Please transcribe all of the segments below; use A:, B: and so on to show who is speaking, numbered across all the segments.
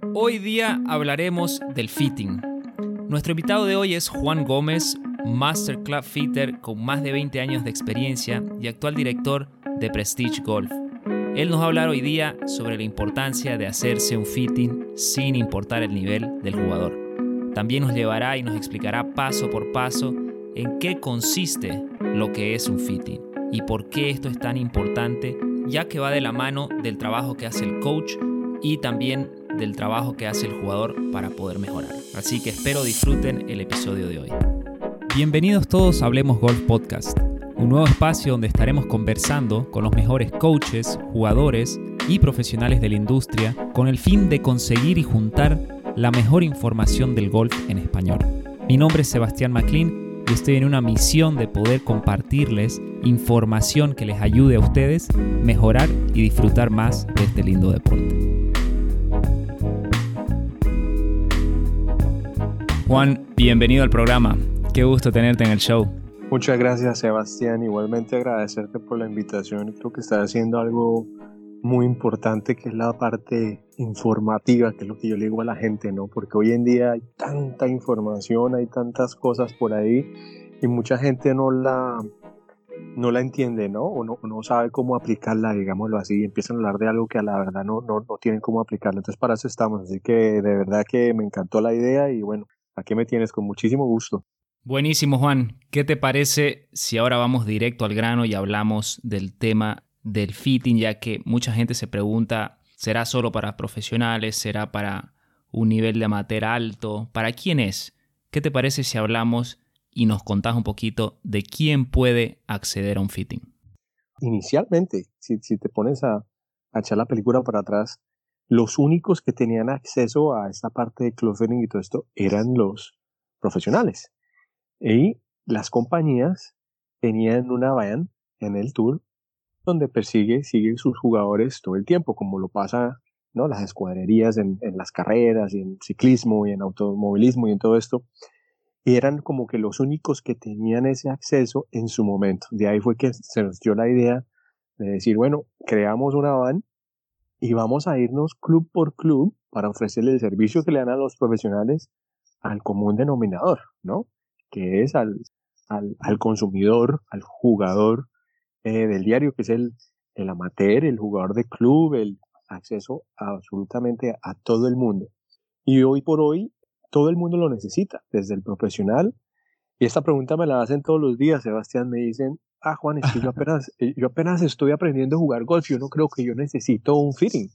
A: Hoy día hablaremos del fitting. Nuestro invitado de hoy es Juan Gómez, Master Club Fitter con más de 20 años de experiencia y actual director de Prestige Golf. Él nos va a hoy día sobre la importancia de hacerse un fitting sin importar el nivel del jugador. También nos llevará y nos explicará paso por paso en qué consiste lo que es un fitting y por qué esto es tan importante, ya que va de la mano del trabajo que hace el coach y también del trabajo que hace el jugador para poder mejorar. Así que espero disfruten el episodio de hoy. Bienvenidos todos a Hablemos Golf Podcast, un nuevo espacio donde estaremos conversando con los mejores coaches, jugadores y profesionales de la industria con el fin de conseguir y juntar la mejor información del golf en español. Mi nombre es Sebastián McLean y estoy en una misión de poder compartirles información que les ayude a ustedes mejorar y disfrutar más de este lindo deporte. Juan, bienvenido al programa. Qué gusto tenerte en el show.
B: Muchas gracias, Sebastián. Igualmente agradecerte por la invitación. Creo que estás haciendo algo muy importante que es la parte informativa, que es lo que yo le digo a la gente, ¿no? Porque hoy en día hay tanta información, hay tantas cosas por ahí y mucha gente no la, no la entiende, ¿no? O no, no sabe cómo aplicarla, digámoslo así, y empiezan a hablar de algo que a la verdad no, no, no tienen cómo aplicarlo. Entonces para eso estamos, así que de verdad que me encantó la idea y bueno, Aquí me tienes con muchísimo gusto.
A: Buenísimo, Juan. ¿Qué te parece si ahora vamos directo al grano y hablamos del tema del fitting, ya que mucha gente se pregunta, ¿será solo para profesionales? ¿Será para un nivel de amateur alto? ¿Para quién es? ¿Qué te parece si hablamos y nos contás un poquito de quién puede acceder a un fitting?
B: Inicialmente, si, te pones a, a echar la película para atrás, los únicos que tenían acceso a esta parte de clothing y todo esto eran los profesionales. Y las compañías tenían una van en el tour donde persigue, sigue sus jugadores todo el tiempo, como lo pasa ¿no? las escuadrerías en, en las carreras y en ciclismo y en automovilismo y en todo esto. Y eran como que los únicos que tenían ese acceso en su momento. De ahí fue que se nos dio la idea de decir, bueno, creamos una van y vamos a irnos club por club para ofrecerle el servicio que le dan a los profesionales al común denominador, ¿no? Que es al, al, al consumidor, al jugador eh, del diario, que es el, el amateur, el jugador de club, el acceso absolutamente a todo el mundo. Y hoy por hoy todo el mundo lo necesita, desde el profesional. Y esta pregunta me la hacen todos los días, Sebastián, me dicen, ah, Juan, es que yo apenas, eh, yo apenas estoy aprendiendo a jugar golf, yo no creo que yo necesito un fitting.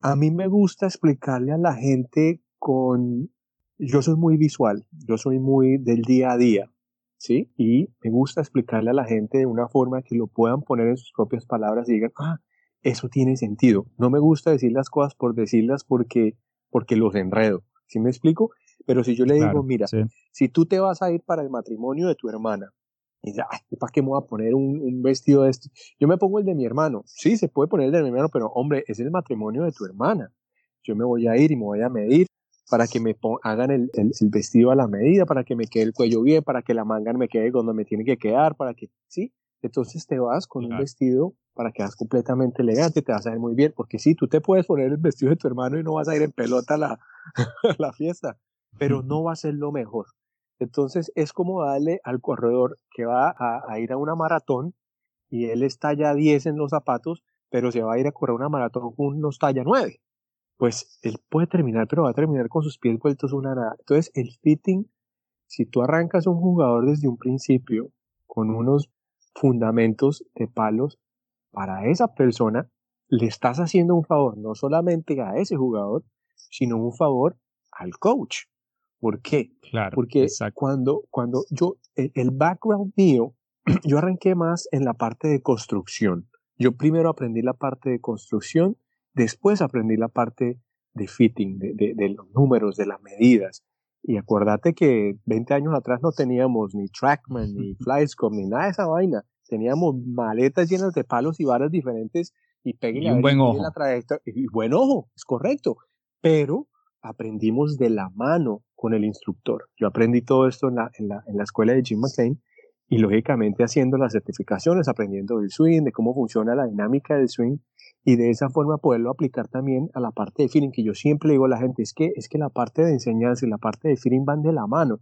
B: A mí me gusta explicarle a la gente con, yo soy muy visual, yo soy muy del día a día, ¿sí? Y me gusta explicarle a la gente de una forma que lo puedan poner en sus propias palabras y digan, ah, eso tiene sentido. No me gusta decir las cosas por decirlas porque, porque los enredo. ¿Sí me explico? Pero si yo le digo, mira, si tú te vas a ir para el matrimonio de tu hermana y dice, ay, ¿para qué me voy a poner un, vestido de esto? Yo me pongo el de mi hermano. Sí, se puede poner el de mi hermano, pero hombre, es el matrimonio de tu hermana. Yo me voy a ir y me voy a medir para que me hagan el, vestido a la medida, para que me quede el cuello bien, para que la manga me quede donde me tiene que quedar, para que, ¿sí? Entonces te vas con un vestido para que quedas completamente elegante, te vas a ver muy bien, porque sí, tú te puedes poner el vestido de tu hermano y no vas a ir en pelota a la, a la fiesta, pero no va a ser lo mejor. Entonces es como darle al corredor que va a, ir a una maratón y él está ya 10 en los zapatos, pero se va a ir a correr una maratón con unos talla 9. Pues él puede terminar, pero va a terminar con sus pies vueltos una nada. Entonces el fitting, si tú arrancas un jugador desde un principio con unos fundamentos de palos, para esa persona le estás haciendo un favor, no solamente a ese jugador, sino un favor al coach. ¿Por qué? Claro, Porque cuando, cuando yo, el, background mío, yo arranqué más en la parte de construcción. Yo primero aprendí la parte de construcción, después aprendí la parte de fitting, de, de, los números, de las medidas. Y acuérdate que 20 años atrás no teníamos ni Trackman, ni Flyscope, ni nada de esa vaina. Teníamos maletas llenas de palos y varas diferentes y pegué
A: un buen ojo.
B: La trayectoria. Y buen ojo, es correcto. Pero aprendimos de la mano con el instructor. Yo aprendí todo esto en la, en la, en la escuela de Jim McLean y lógicamente haciendo las certificaciones, aprendiendo del swing, de cómo funciona la dinámica del swing y de esa forma poderlo aplicar también a la parte de feeling, que yo siempre digo a la gente, es que, es que la parte de enseñanza y la parte de feeling van de la mano.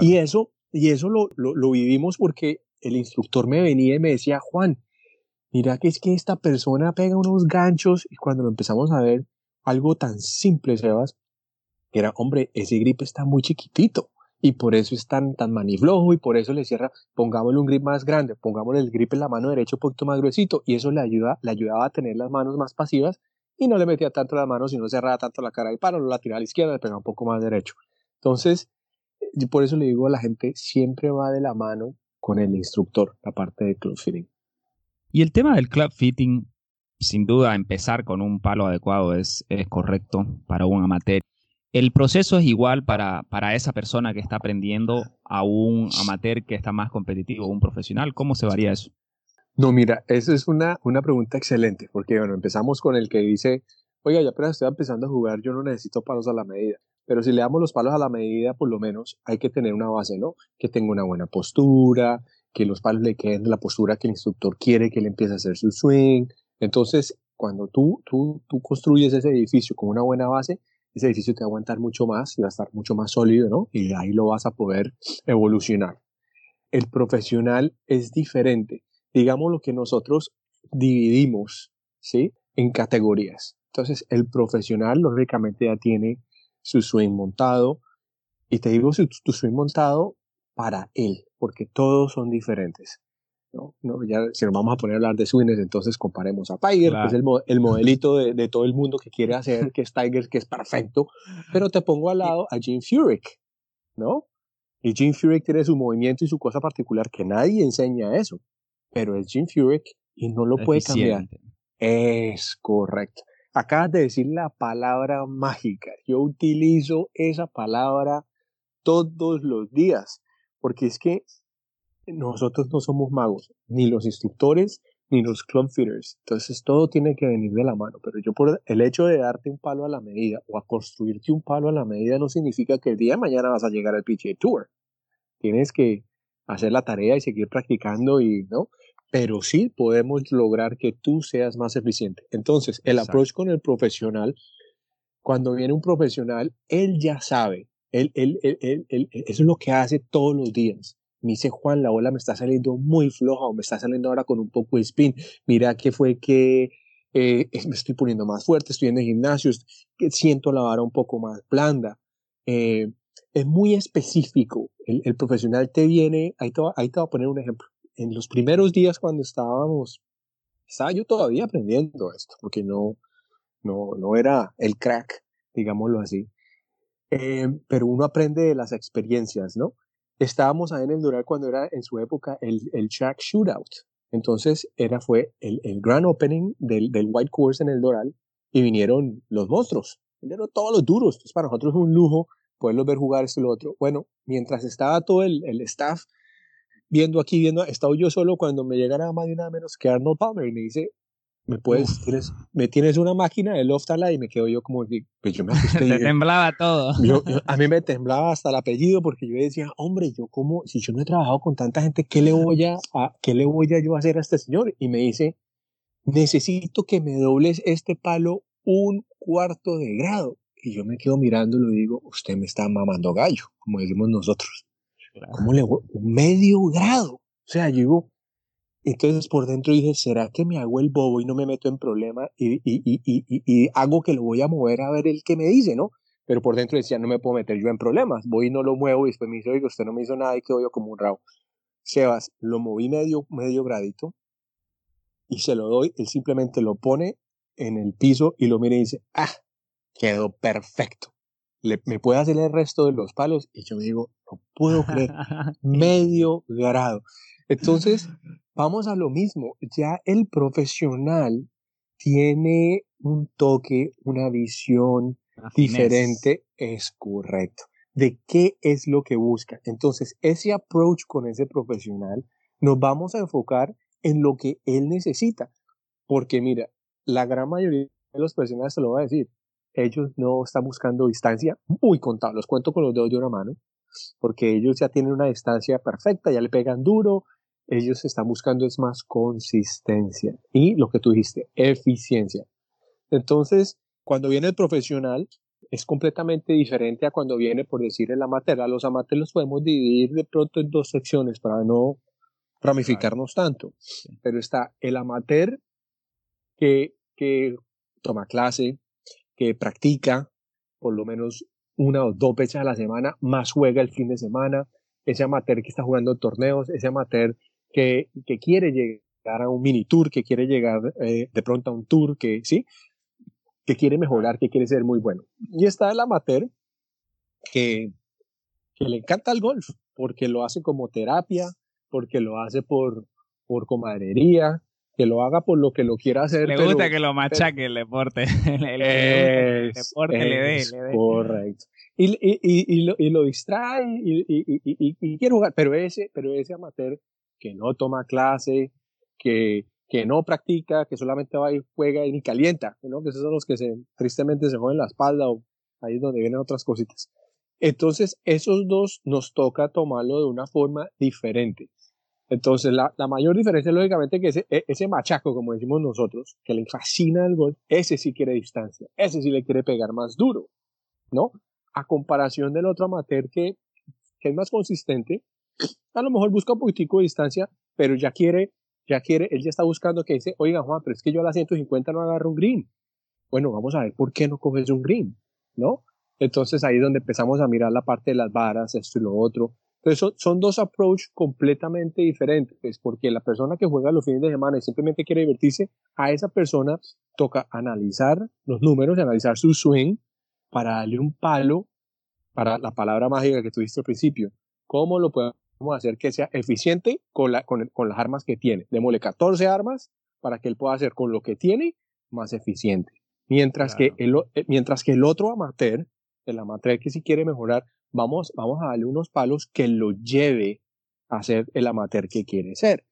B: Y eso, y eso lo, lo, lo, vivimos porque el instructor me venía y me decía, Juan, mira que es que esta persona pega unos ganchos y cuando lo empezamos a ver, algo tan simple, Sebas, era, hombre, ese grip está muy chiquitito y por eso es tan, tan maniflojo y por eso le cierra, pongámosle un grip más grande, pongámosle el grip en la mano derecha un poquito más gruesito y eso le, ayuda, le ayudaba a tener las manos más pasivas y no le metía tanto las manos y no cerraba tanto la cara del palo, lo la tiraba a la izquierda, le pegaba un poco más derecho. Entonces, por eso le digo a la gente, siempre va de la mano con el instructor, la parte de club fitting.
A: Y el tema del club fitting, sin duda, empezar con un palo adecuado es, es correcto para un amateur. ¿El proceso es igual para, para esa persona que está aprendiendo a un amateur que está más competitivo, un profesional? ¿Cómo se varía eso?
B: No, mira, esa es una, una pregunta excelente, porque bueno, empezamos con el que dice, oiga, ya apenas estoy empezando a jugar, yo no necesito palos a la medida. Pero si le damos los palos a la medida, por lo menos hay que tener una base, ¿no? Que tenga una buena postura, que los palos le queden en la postura que el instructor quiere que él empiece a hacer su swing. Entonces, cuando tú, tú, tú construyes ese edificio con una buena base, ese edificio te va a aguantar mucho más y va a estar mucho más sólido, ¿no? Y ahí lo vas a poder evolucionar. El profesional es diferente. Digamos lo que nosotros dividimos, ¿sí? En categorías. Entonces, el profesional, lógicamente, ya tiene su swing montado. Y te digo su, tu swing montado para él, porque todos son diferentes. ¿No? ¿no? Ya, si nos vamos a poner a hablar de swings, entonces comparemos a Tiger, que es el, el modelito de, de, todo el mundo que quiere hacer, que es Tiger, que es perfecto, pero te pongo al lado a Jim Furyk, ¿no? Y Jim Furyk tiene su movimiento y su cosa particular, que nadie enseña eso, pero es Jim Furyk y no lo puede cambiar. Es correcto. Acabas de decir la palabra mágica. Yo utilizo esa palabra todos los días, porque es que nosotros no somos magos, ni los instructores, ni los club fitters. Entonces todo tiene que venir de la mano. Pero yo por el hecho de darte un palo a la medida o a construirte un palo a la medida no significa que el día de mañana vas a llegar al PGA Tour. Tienes que hacer la tarea y seguir practicando y no. Pero sí podemos lograr que tú seas más eficiente. Entonces, el approach con el profesional, cuando viene un profesional, él ya sabe. Él, él, él, él, eso es lo que hace todos los días me dice Juan, la bola me está saliendo muy floja o me está saliendo ahora con un poco de spin. Mira que fue que eh, me estoy poniendo más fuerte, estoy en el gimnasio, siento la vara un poco más blanda. Eh, es muy específico. El, profesional te viene, ahí te, va, voy a poner un ejemplo. En los primeros días cuando estábamos, estaba yo todavía aprendiendo esto, porque no, no, no era el crack, digámoslo así. Eh, pero uno aprende de las experiencias, ¿no? Estábamos ahí en el Doral cuando era en su época el, el Shack Shootout. Entonces era, fue el, el grand opening del, del White Course en el Doral y vinieron los monstruos, vinieron todos los duros. Entonces para nosotros es un lujo poderlos ver jugar esto y lo otro. Bueno, mientras estaba todo el, el staff viendo aquí, viendo, estaba yo solo cuando me llegara más de nada menos que Arnold Palmer y me dice, me puedes, tienes, me tienes una máquina de Loftala y me quedo yo como, pues yo me asusté.
A: Te temblaba todo.
B: Yo, a mí me temblaba hasta el apellido porque yo decía, hombre, yo como, si yo no he trabajado con tanta gente, ¿qué le voy a, a qué le voy a yo hacer a este señor? Y me dice, necesito que me dobles este palo un cuarto de grado. Y yo me quedo mirándolo y digo, usted me está mamando gallo, como decimos nosotros. ¿Cómo le voy? Un medio grado. O sea, yo digo, entonces por dentro dije, ¿será que me hago el bobo y no me meto en problema y, y, y, y, hago que lo voy a mover a ver el que me dice, ¿no? Pero por dentro decía, no me puedo meter yo en problemas. Voy y no lo muevo y después me dice, oiga, usted no me hizo nada y quedo yo como un rabo. Sebas, lo moví medio, medio gradito y se lo doy. Él simplemente lo pone en el piso y lo mira y dice, ah, quedó perfecto. Le, ¿Me puede hacer el resto de los palos? Y yo digo, no puedo creer, medio grado. Entonces, vamos a lo mismo, ya el profesional tiene un toque, una visión diferente, es correcto, de qué es lo que busca. Entonces, ese approach con ese profesional, nos vamos a enfocar en lo que él necesita, porque mira, la gran mayoría de los profesionales se lo va a decir, ellos no están buscando distancia muy contada, los cuento con los dedos de una mano, porque ellos ya tienen una distancia perfecta, ya le pegan duro, ellos están buscando es más consistencia y lo que tú dijiste, eficiencia. Entonces, cuando viene el profesional, es completamente diferente a cuando viene, por decir, el amateur. A los amateurs los podemos dividir de pronto en dos secciones para no ramificarnos tanto. Pero está el amateur que, que toma clase, que practica por lo menos una o dos veces a la semana, más juega el fin de semana, ese amateur que está jugando torneos, ese amateur que, que quiere llegar a un mini tour, que quiere llegar eh, de pronto a un tour, que sí, que quiere mejorar, que quiere ser muy bueno. Y está el amateur que, que le encanta el golf, porque lo hace como terapia, porque lo hace por, por comadrería, que lo haga por lo que lo quiera hacer.
A: Le gusta que lo machaque el deporte. el, deporte le dé.
B: Correcto. Y, y, y, lo, y, lo, distrae y, quiere jugar, pero ese, pero ese amateur que no toma clase, que, que no practica, que solamente va y juega y ni calienta, ¿no? que esos son los que se, tristemente se joden la espalda o ahí es donde vienen otras cositas. Entonces, esos dos nos toca tomarlo de una forma diferente. Entonces, la, la mayor diferencia, lógicamente, que ese, e, ese machaco, como decimos nosotros, que le fascina el gol, ese sí quiere distancia, ese sí le quiere pegar más duro, ¿no? A comparación del otro amateur que, que es más consistente, a lo mejor busca un poquitico de distancia, pero ya quiere, ya quiere, él ya está buscando que dice, oiga Juan, pero es que yo a las 150 no agarro un green. Bueno, vamos a ver por qué no coges un green, ¿no? Entonces ahí es donde empezamos a mirar la parte de las varas, esto y lo otro, entonces son, dos approaches completamente diferentes, porque la persona que juega los fines de semana y simplemente quiere divertirse, a esa persona toca analizar los números, analizar su swing para darle un palo para la palabra mágica que tuviste al principio. ¿Cómo lo hacer que sea eficiente con, la, con, con las armas que tiene? Démosle 14 armas para que él pueda hacer con lo que tiene más eficiente. Mientras, que el, eh, mientras que el otro amateur, el amateur que si quiere mejorar, vamos, vamos a darle unos palos que lo lleve a ser el amateur que quiere ser,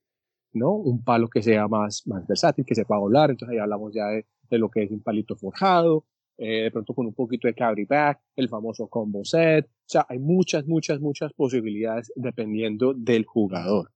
B: ¿no? Un palo que sea más, más versátil, que sepa volar, entonces ahí hablamos ya de, lo que es un palito forjado, eh, de pronto con un poquito de carry back, el famoso combo set, o sea, hay muchas, muchas, muchas posibilidades dependiendo del jugador.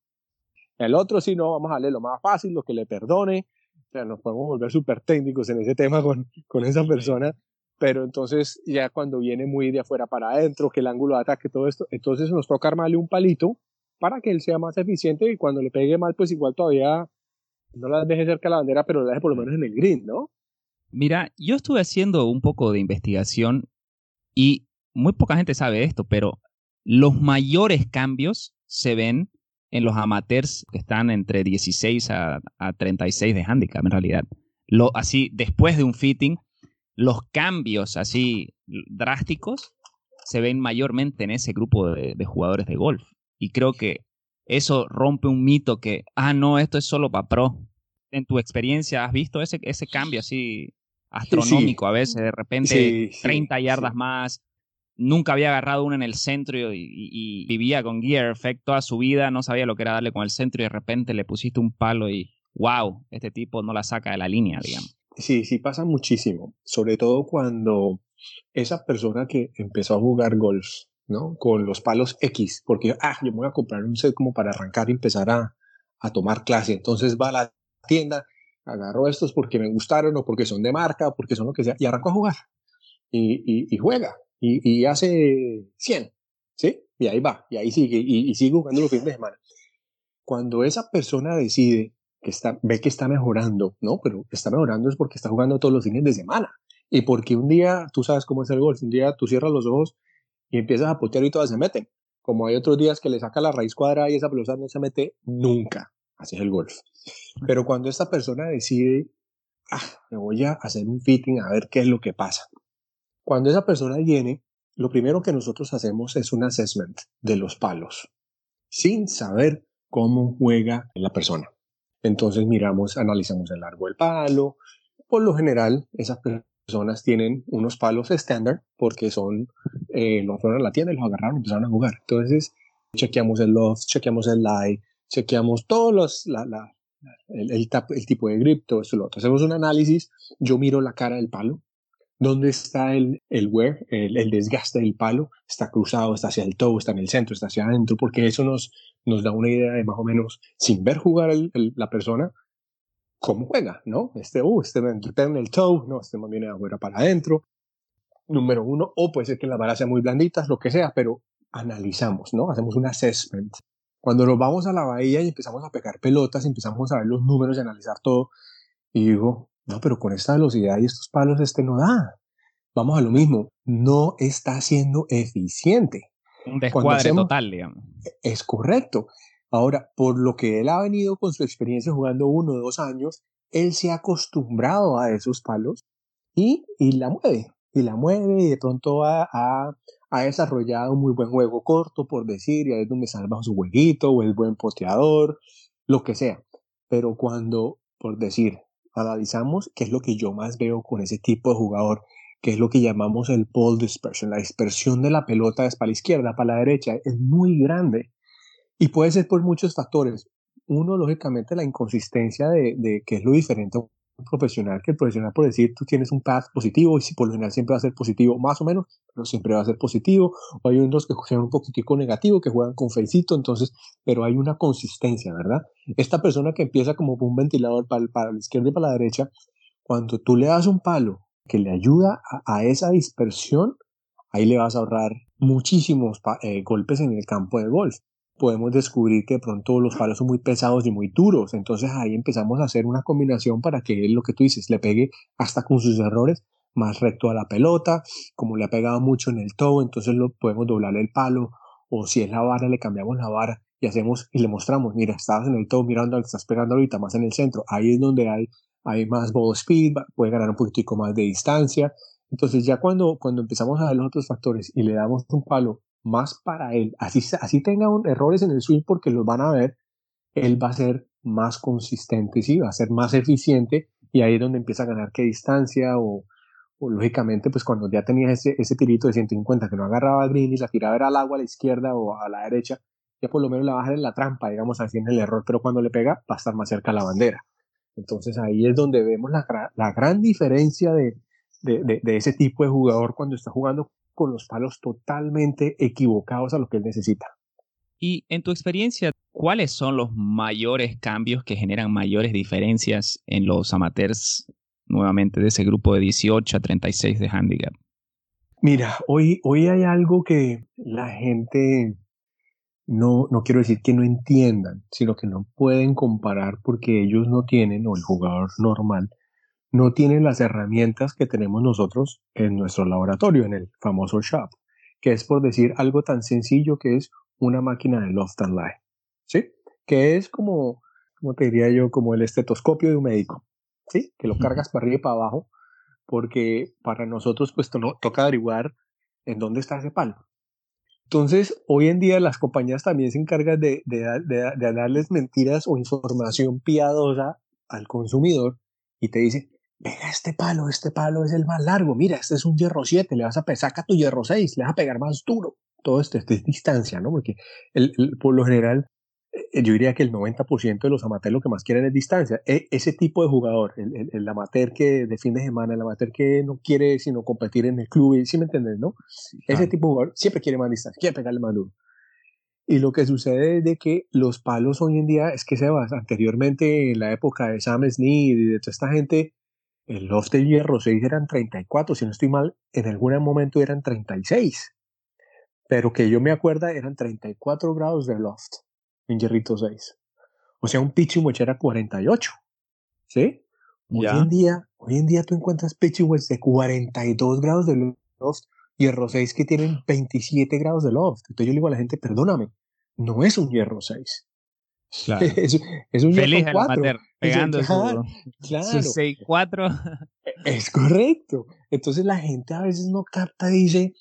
B: El otro, si no, vamos a darle lo más fácil, lo que le perdone, o sea, nos podemos volver súper técnicos en ese tema con, con esa persona, pero entonces ya cuando viene muy de afuera para adentro, que el ángulo de ataque, todo esto, entonces nos toca armarle un palito para que él sea más eficiente y cuando le pegue mal, pues igual todavía no la deje cerca de la bandera, pero la deje por lo menos en el green, ¿no?
A: Mira, yo estuve haciendo un poco de investigación y muy poca gente sabe esto, pero los mayores cambios se ven en los amateurs que están entre 16 a, a 36 de handicap en realidad. Lo, así, después de un fitting, los cambios así drásticos se ven mayormente en ese grupo de, jugadores de golf. Y creo que eso rompe un mito que, ah, no, esto es solo para pro. En tu experiencia, ¿has visto ese, ese cambio así astronómico a veces? De repente 30 yardas más. Nunca había agarrado uno en el centro y, vivía con Gear Effect toda su vida, no sabía lo que era darle con el centro y de repente le pusiste un palo y, wow, este tipo no la saca de la línea, digamos.
B: Sí, sí pasa muchísimo, sobre todo cuando esa persona que empezó a jugar golf, ¿no? Con los palos X, porque, ah, yo me voy a comprar un set como para arrancar y empezar a, a tomar clase. Entonces va a la tienda, agarro estos porque me gustaron o porque son de marca o porque son lo que sea, y arranco a jugar. Y, y, juega, y, y, hace 100, ¿sí? Y ahí va, y ahí sigue, y, y sigue jugando los fines de semana. Cuando esa persona decide que está, ve que está mejorando, ¿no? Pero está mejorando es porque está jugando todos los fines de semana. Y porque un día, tú sabes cómo es el golf, un día tú cierras los ojos y empiezas a potear y todas se meten. Como hay otros días que le saca la raíz cuadrada y esa pelota no se mete nunca. Así es el golf. Pero cuando esta persona decide, ah, me voy a hacer un fitting a ver qué es lo que pasa. Cuando esa persona viene, lo primero que nosotros hacemos es un assessment de los palos, sin saber cómo juega la persona. Entonces miramos, analizamos el largo del palo. Por lo general, esas personas tienen unos palos estándar porque son, eh, lo fueron a la tienda y los agarraron y empezaron a jugar. Entonces, chequeamos el loft, chequeamos el lie, chequeamos todos los, la, la, el, el, el, tipo de grip, todo esto, lo otro. Hacemos un análisis, yo miro la cara del palo, ¿Dónde está el, el wear, el, desgaste del palo? ¿Está cruzado, está hacia el toe, está en el centro, está hacia adentro? Porque eso nos, nos da una idea de más o menos, sin ver jugar la persona, cómo juega, ¿no? Este, uh, este en el toe, no, este me viene de afuera para adentro. Número uno, o puede ser que las varas sean muy blanditas, lo que sea, pero analizamos, ¿no? Hacemos un assessment. Cuando nos vamos a la bahía y empezamos a pegar pelotas, empezamos a ver los números y analizar todo, y digo, no, pero con esta velocidad y estos palos este no da. Vamos a lo mismo, no está siendo eficiente.
A: Un descuadre total, digamos.
B: Es correcto. Ahora, por lo que él ha venido con su experiencia jugando uno o dos años, él se ha acostumbrado a esos palos y, y la mueve. Y la mueve y de pronto ha, ha, desarrollado un muy buen juego corto, por decir, y ahí es donde salva su jueguito o el buen posteador, lo que sea. Pero cuando, por decir, analizamos qué es lo que yo más veo con ese tipo de jugador, que es lo que llamamos el ball dispersion, la dispersión de la pelota es para la izquierda, para la derecha, es muy grande. Y puede ser por muchos factores. Uno, lógicamente, la inconsistencia de, de qué es lo diferente profesional que el profesional por decir tú tienes un path positivo y si por lo general siempre va a ser positivo más o menos pero siempre va a ser positivo o hay unos que juegan un poquitico negativo que juegan con feicito entonces pero hay una consistencia verdad esta persona que empieza como un ventilador para, para la izquierda y para la derecha cuando tú le das un palo que le ayuda a, esa dispersión ahí le vas a ahorrar muchísimos eh, golpes en el campo de golf podemos descubrir que de pronto los palos son muy pesados y muy duros. Entonces ahí empezamos a hacer una combinación para que lo que tú dices, le pegue hasta con sus errores más recto a la pelota. Como le ha pegado mucho en el toe, entonces lo podemos doblarle el palo. O si es la vara, le cambiamos la vara y hacemos y le mostramos, mira, estabas en el toe mirando, estás pegando ahorita más en el centro. Ahí es donde hay, hay más ball speed, puede ganar un poquitico más de distancia. Entonces ya cuando, cuando empezamos a ver los otros factores y le damos un palo más para él. Así, así tenga errores en el swing porque los van a ver, él va a ser más consistente, sí, va a ser más eficiente y ahí es donde empieza a ganar qué distancia o, lógicamente pues cuando ya tenía ese, ese tirito de 150 que no agarraba al green y la tiraba era al agua a la izquierda o a la derecha, ya por lo menos la va a en la trampa, digamos así en el error, pero cuando le pega va a estar más cerca a la bandera. Entonces ahí es donde vemos la, la gran diferencia de, de, de, ese tipo de jugador cuando está jugando con los palos totalmente equivocados a lo que él necesita.
A: Y en tu experiencia, ¿cuáles son los mayores cambios que generan mayores diferencias en los amateurs nuevamente de ese grupo de 18 a 36 de handicap?
B: Mira, hoy, hoy hay algo que la gente no, no quiero decir que no entiendan, sino que no pueden comparar porque ellos no tienen, o el jugador normal, no tienen las herramientas que tenemos nosotros en nuestro laboratorio, en el famoso shop, que es por decir algo tan sencillo que es una máquina de loft and lie, ¿sí? Que es como, como te diría yo, como el estetoscopio de un médico, ¿sí? Que lo cargas para arriba y para abajo, porque para nosotros pues toca averiguar en dónde está ese palo. Entonces, hoy en día las compañías también se encargan de, de, de, de darles mentiras o información piadosa al consumidor y te dice, Venga, este palo, este palo es el más largo, mira, este es un hierro 7, le vas a pegar, saca tu hierro 6, le vas a pegar más duro. Todo esto, es distancia, ¿no? Porque el, por lo general, eh, yo diría que el 90% de los amateurs lo que más quieren es distancia. E, ese tipo de jugador, el, el, amateur que de fin de semana, el amateur que no quiere sino competir en el club, ¿sí me entiendes, no? Ese tipo de jugador siempre quiere más distancia, quiere pegarle más duro. Y lo que sucede es de que los palos hoy en día, es que se va, anteriormente en la época de Sam Snead y de toda esta gente, el loft de hierro 6 eran 34, si no estoy mal, en algún momento eran 36. Pero que yo me acuerda eran 34 grados de loft en hierrito 6. O sea, un pitching wedge era 48. ¿Sí? Hoy en día, hoy en día tú encuentras pitching wedge de 42 grados de loft, hierro 6 que tienen 27 grados de loft. Entonces yo le digo a la gente, perdóname, no es un hierro 6.
A: Claro.
B: es, un
A: Feliz amateur, pegando su, claro. 6-4.
B: E, es correcto. Entonces la gente a veces no capta dice,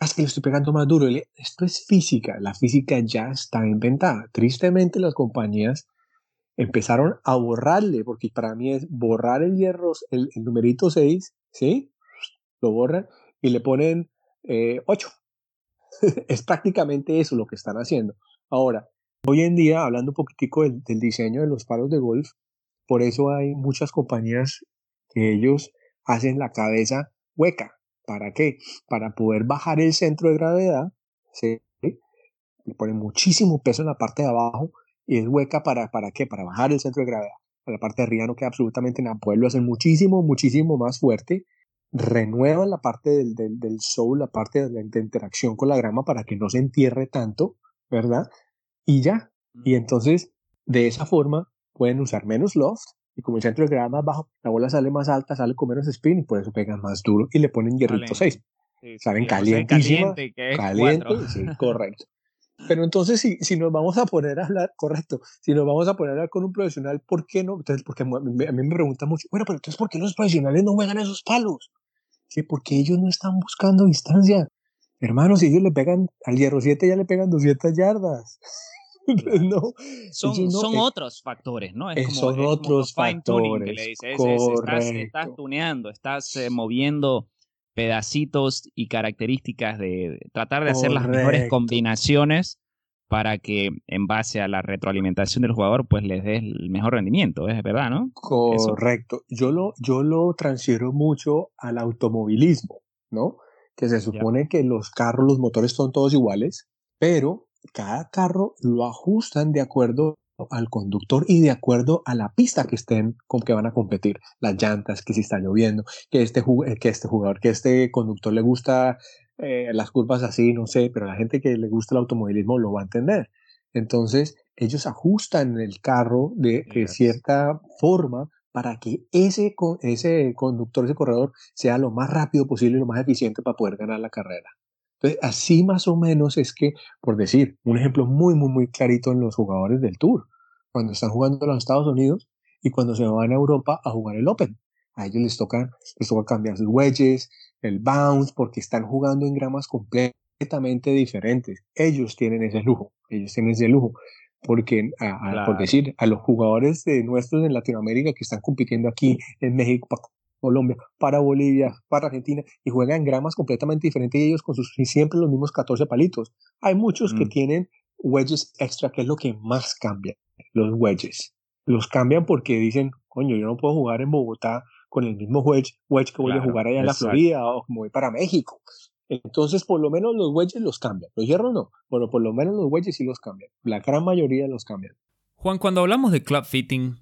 B: es que le estoy pegando más duro. Esto es física, la física ya está inventada. Tristemente las compañías empezaron a borrarle, porque para mí es borrar el hierro, el, numerito 6, ¿sí? Lo borran y le ponen 8. Eh, es prácticamente eso lo que están haciendo. Ahora, Hoy en día, hablando un poquitico del, diseño de los palos de golf, por eso hay muchas compañías que ellos hacen la cabeza hueca. ¿Para qué? Para poder bajar el centro de gravedad, ¿sí? le ponen muchísimo peso en la parte de abajo y es hueca para, ¿para qué? Para bajar el centro de gravedad. La parte de arriba no queda absolutamente nada. Poderlo hacer muchísimo, muchísimo más fuerte. Renuevan la parte del, del, soul, la parte de la interacción con la grama para que no se entierre tanto, ¿verdad? Y ya. Y entonces, de esa forma, pueden usar menos loft y como el centro de gravedad más bajo, la bola sale más alta, sale con menos spin y por eso pegan más duro y le ponen hierrito 6. Saben calientísima. Caliente, caliente sí, correcto. Pero entonces, si, si nos vamos a poner a hablar, correcto, si nos vamos a poner a hablar con un profesional, ¿por qué no? Entonces, porque a mí me preguntan mucho, bueno, pero entonces, ¿por qué los profesionales no juegan esos palos? Sí, porque ellos no están buscando distancia. Hermanos, si ellos le pegan al hierro 7, ya le pegan 200 yardas. No,
A: son, son eh, otros factores, ¿no?
B: Es como, son otros factores. Que le dices,
A: estás, estás, tuneando, estás eh, moviendo pedacitos y características de tratar de hacer las mejores combinaciones para que en base a la retroalimentación del jugador pues les des el mejor rendimiento, es verdad, ¿no?
B: Correcto. Yo lo, yo lo transfiero mucho al automovilismo, ¿no? Que se supone que los carros, los motores son todos iguales, pero cada carro lo ajustan de acuerdo al conductor y de acuerdo a la pista que estén con que van a competir, las llantas, que si está lloviendo, que este, eh, que este jugador, que este conductor le gusta eh, las curvas así, no sé, pero la gente que le gusta el automovilismo lo va a entender. Entonces, ellos ajustan el carro de, cierta forma para que ese, ese conductor, ese corredor, sea lo más rápido posible y lo más eficiente para poder ganar la carrera. Entonces, así más o menos es que, por decir, un ejemplo muy, muy, muy clarito en los jugadores del Tour, cuando están jugando en los Estados Unidos y cuando se van a Europa a jugar el Open. A ellos les toca, les toca cambiar sus wedges, el bounce, porque están jugando en gramas completamente diferentes. Ellos tienen ese lujo, ellos tienen ese lujo. Porque, por decir, a los jugadores de nuestros en Latinoamérica que están compitiendo aquí en México, Colombia, para Bolivia, para Argentina, y juegan gramas completamente diferentes y ellos con sus siempre los mismos 14 palitos. Hay muchos que mm. tienen wedges extra, que es lo que más cambia, los wedges. Los cambian porque dicen, coño, yo no puedo jugar en Bogotá con el mismo wedge, wedge que voy a jugar allá en la Florida o como voy para México. Entonces, por lo menos los wedges los cambian. Los hierros no. Bueno, por lo menos los wedges sí los cambian. La gran mayoría los cambian.
C: Juan, cuando hablamos de club fitting,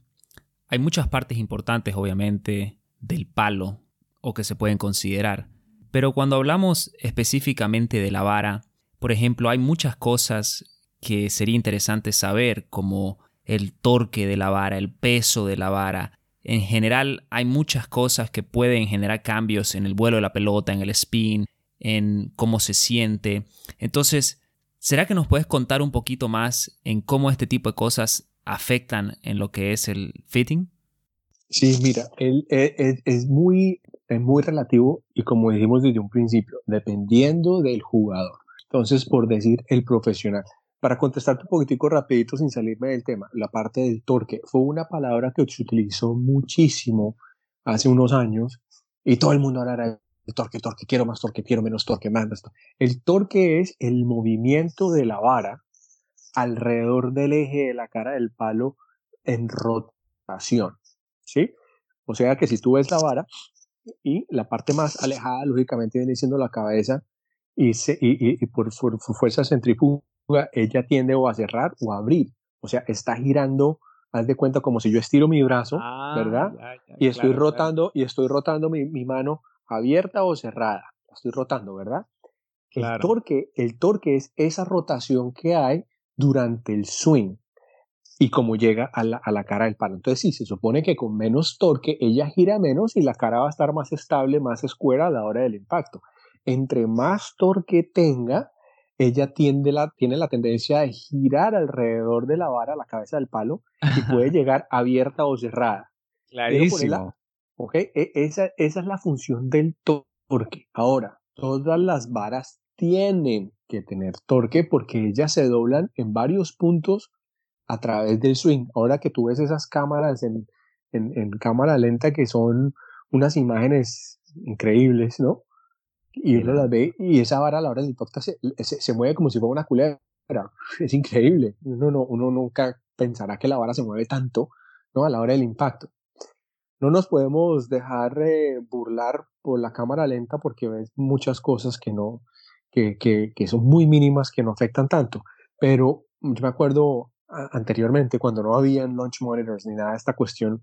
C: hay muchas partes importantes, obviamente del palo o que se pueden considerar. Pero cuando hablamos específicamente de la vara, por ejemplo, hay muchas cosas que sería interesante saber, como el torque de la vara, el peso de la vara. En general, hay muchas cosas que pueden generar cambios en el vuelo de la pelota, en el spin, en cómo se siente. Entonces, ¿será que nos puedes contar un poquito más en cómo este tipo de cosas afectan en lo que es el fitting?
B: Sí, mira, él, e, e, es, muy, es muy relativo y como dijimos desde un principio, dependiendo del jugador. Entonces, por decir el profesional. Para contestarte un poquitico rapidito sin salirme del tema, la parte del torque fue una palabra que se utilizó muchísimo hace unos años y todo el mundo hablará de torque, torque, quiero más torque, quiero menos torque, más, más torque. El torque es el movimiento de la vara alrededor del eje de la cara del palo en rotación. ¿Sí? O sea que si tú ves la vara y la parte más alejada, lógicamente, viene siendo la cabeza y, y, por, su fuerza centrífuga, ella tiende o a cerrar o a abrir. O sea, está girando, haz de cuenta como si yo estiro mi brazo, ah, ¿verdad? y estoy rotando, y estoy rotando mi, mi, mano abierta o cerrada. estoy rotando, ¿verdad? El, torque, el torque es esa rotación que hay durante el swing y como llega a la, a la, cara del palo. Entonces sí, se supone que con menos torque ella gira menos y la cara va a estar más estable, más escuera a la hora del impacto. Entre más torque tenga, ella tiende la, tiene la tendencia de girar alrededor de la vara, la cabeza del palo, y puede llegar abierta o cerrada.
A: Clarísimo.
B: ok, e, esa, esa es la función del torque. Ahora, todas las varas tienen que tener torque porque ellas se doblan en varios puntos a través del swing. Ahora que tú ves esas cámaras en, en, cámara lenta que son unas imágenes increíbles, ¿no? Y uno las ve y esa vara a la hora del impacto se, se, mueve como si fuera una culebra. Es increíble. Uno, no, uno nunca pensará que la vara se mueve tanto, ¿no? A la hora del impacto. No nos podemos dejar eh, burlar por la cámara lenta porque ves muchas cosas que no, que, que, que son muy mínimas, que no afectan tanto. Pero yo me acuerdo anteriormente cuando no habían launch monitors ni nada de esta cuestión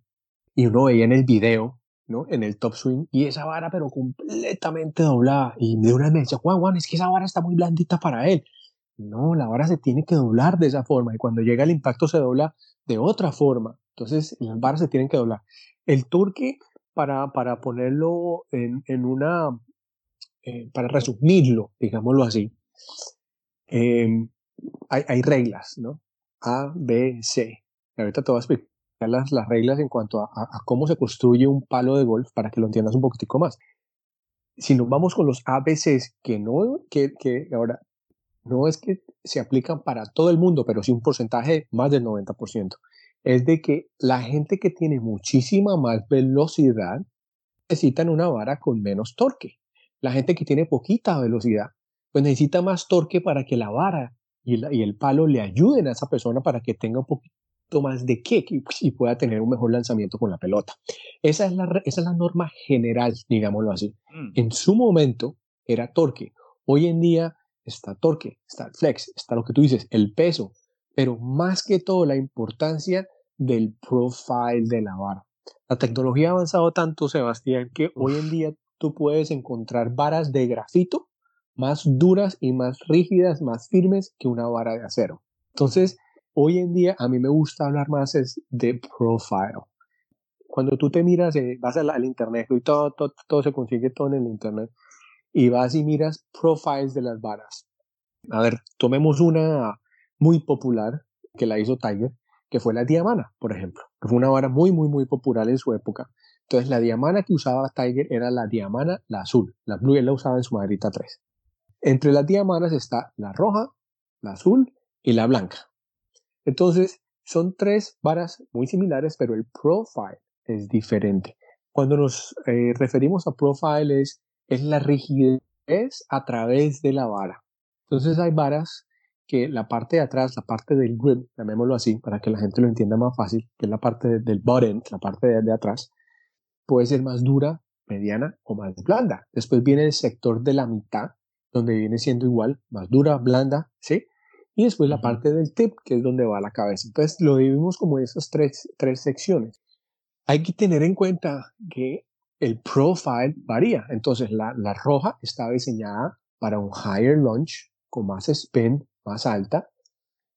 B: y uno veía en el video, ¿no? En el top swing y esa vara pero completamente doblada y de una vez me decía, Juan, Juan, es que esa vara está muy blandita para él. No, la vara se tiene que doblar de esa forma y cuando llega el impacto se dobla de otra forma. Entonces las varas se tienen que doblar. El turque, para, para ponerlo en, en una, eh, para resumirlo, digámoslo así, eh, hay, hay, reglas, ¿no? A, B, C. Y ahorita te voy a explicar las, las reglas en cuanto a, a, cómo se construye un palo de golf para que lo entiendas un poquitico más. Si nos vamos con los ABCs, que no, que, que ahora no es que se aplican para todo el mundo, pero sí un porcentaje más del 90%, es de que la gente que tiene muchísima más velocidad necesitan una vara con menos torque. La gente que tiene poquita velocidad, pues necesita más torque para que la vara y, y el palo le ayuden a esa persona para que tenga un poquito más de kick y, pueda tener un mejor lanzamiento con la pelota. Esa es la, esa es la norma general, digámoslo así. Mm. En su momento era torque. Hoy en día está torque, está el flex, está lo que tú dices, el peso, pero más que todo la importancia del profile de la vara. La tecnología ha avanzado tanto, Sebastián, que hoy en día tú puedes encontrar varas de grafito más duras y más rígidas, más firmes que una vara de acero. Entonces, hoy en día a mí me gusta hablar más es de profile. Cuando tú te miras, eh, vas al, internet y todo, todo, todo se consigue todo en el internet y vas y miras profiles de las varas. A ver, tomemos una muy popular que la hizo Tiger, que fue la diamana, por ejemplo, que fue una vara muy, muy, muy popular en su época. Entonces, la diamana que usaba Tiger era la diamana, la azul. La blue él la usaba en su maderita 3. Entre las diamanas está la roja, la azul y la blanca. Entonces, son tres varas muy similares, pero el profile es diferente. Cuando nos eh, referimos a profile es es la rigidez a través de la vara. Entonces hay varas que la parte de atrás, la parte del grip, llamémoslo así, para que la gente lo entienda más fácil, que es la parte del bottom, la parte de, de atrás, puede ser más dura, mediana o más blanda. Después viene el sector de la mitad, donde viene siendo igual, más dura, blanda, ¿sí? Y después la parte del tip, que es donde va la cabeza. Entonces lo dividimos como esas tres, tres secciones. Hay que tener en cuenta que el profile varía. Entonces, la, la roja estaba diseñada para un higher launch con más spin, más alta,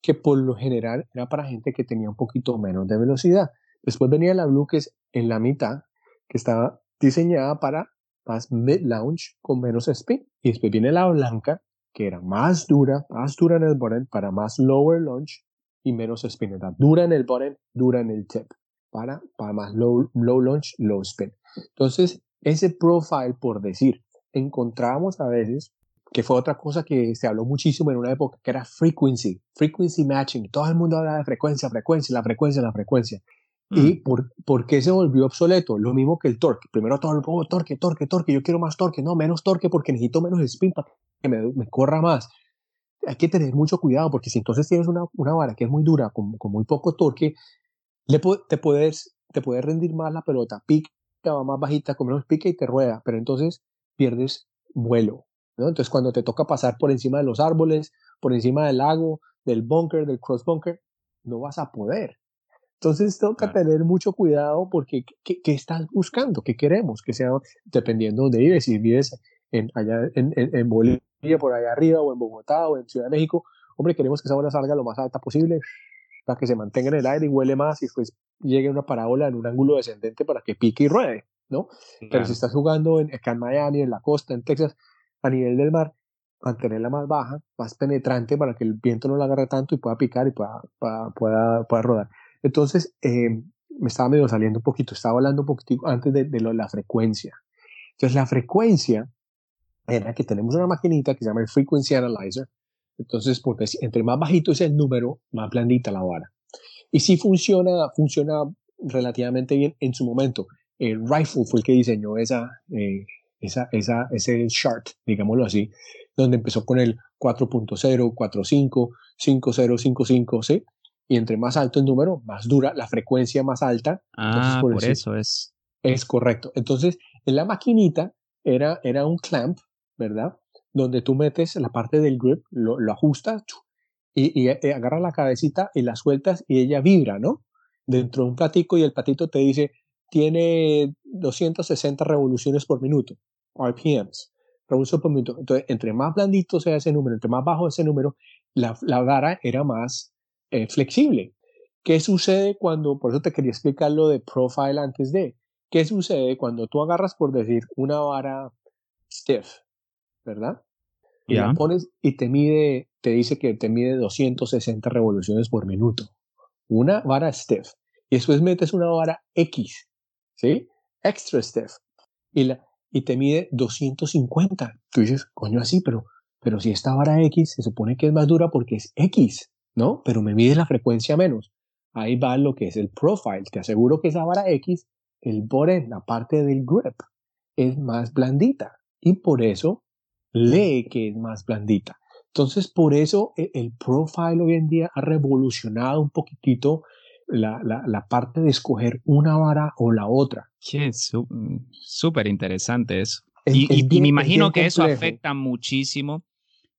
B: que por lo general era para gente que tenía un poquito menos de velocidad. Después venía la blue, que es en la mitad, que estaba diseñada para más mid launch con menos spin. Y después viene la blanca, que era más dura, más dura en el bottom, para más lower launch y menos spin. Era dura en el bottom, dura en el tip, para, para más low, low launch, low spin. Entonces, ese profile, por decir, encontrábamos a veces, que fue otra cosa que se habló muchísimo en una época, que era frequency, frequency matching. Todo el mundo habla de frecuencia, frecuencia, la frecuencia, la frecuencia. ¿Y mm. por, por, qué se volvió obsoleto? Lo mismo que el torque. Primero todo el oh, torque, torque, torque, yo quiero más torque. No, menos torque porque necesito menos spin para que me, corra más. Hay que tener mucho cuidado porque si entonces tienes una, una vara que es muy dura, con, con muy poco torque, le, te, puedes, te puede rendir más la pelota, pica va más bajita, con menos pique y te rueda, pero entonces pierdes vuelo. ¿no? Entonces cuando te toca pasar por encima de los árboles, por encima del lago, del bunker, del cross bunker, no vas a poder. Entonces toca tener mucho cuidado porque ¿qué, ¿qué, estás buscando? ¿Qué queremos? Que sea dependiendo de dónde vives. Si vives en, allá en, en, en, Bolivia, por allá arriba, o en Bogotá, o en Ciudad de México, hombre, queremos que esa bola salga lo más alta posible para que se mantenga en el aire y huele más y después llegue una parábola en un ángulo descendente para que pique y ruede, ¿no? Pero si estás jugando en, acá en Miami, en la costa, en Texas, a nivel del mar, mantenerla más baja, más penetrante para que el viento no la agarre tanto y pueda picar y pueda, pueda, pueda, rodar. Entonces, eh, me estaba medio saliendo un poquito, estaba hablando un poquito antes de, de lo, la frecuencia. Entonces, la frecuencia era que tenemos una maquinita que se llama el Frequency Analyzer. Entonces, porque entre más bajito es el número, más blandita la vara. Y sí funciona, funciona relativamente bien en su momento. El Rifle fue el que diseñó esa, eh, esa, esa, ese chart, digámoslo así, donde empezó con el 4.0, 4.5, 5.0, 5.5, ¿sí? Y entre más alto el número, más dura, la frecuencia más alta.
A: Ah, por, eso es.
B: Es correcto. Entonces, en la maquinita, era, era un clamp, ¿verdad? Donde tú metes la parte del grip, lo, lo ajustas y, y, y agarras la cabecita y la sueltas y ella vibra, ¿no? Dentro de un platico y el platito te dice, tiene 260 revoluciones por minuto, RPMs, revoluciones por minuto. Entonces, entre más blandito sea ese número, entre más bajo ese número, la, la vara era más eh, flexible. ¿Qué sucede cuando, por eso te quería explicar lo de profile antes de, ¿qué sucede cuando tú agarras, por decir, una vara stiff, ¿verdad? Y la pones y te mide, te dice que te mide 260 revoluciones por minuto. Una vara stiff. Y después metes una vara X, ¿sí? Extra stiff. Y, la, y te mide 250. Tú dices, coño, así, pero, pero si esta vara X se supone que es más dura porque es X, ¿no? Pero me mide la frecuencia menos. Ahí va lo que es el profile. Te aseguro que esa vara X, el bottom, la parte del grip, es más blandita. Y por eso lee que es más blandita. Entonces, por eso e, el profile hoy en día ha revolucionado un poquitito la, la, la parte de escoger una vara o la otra.
A: Sí, súper interesante eso. y, me imagino que eso afecta muchísimo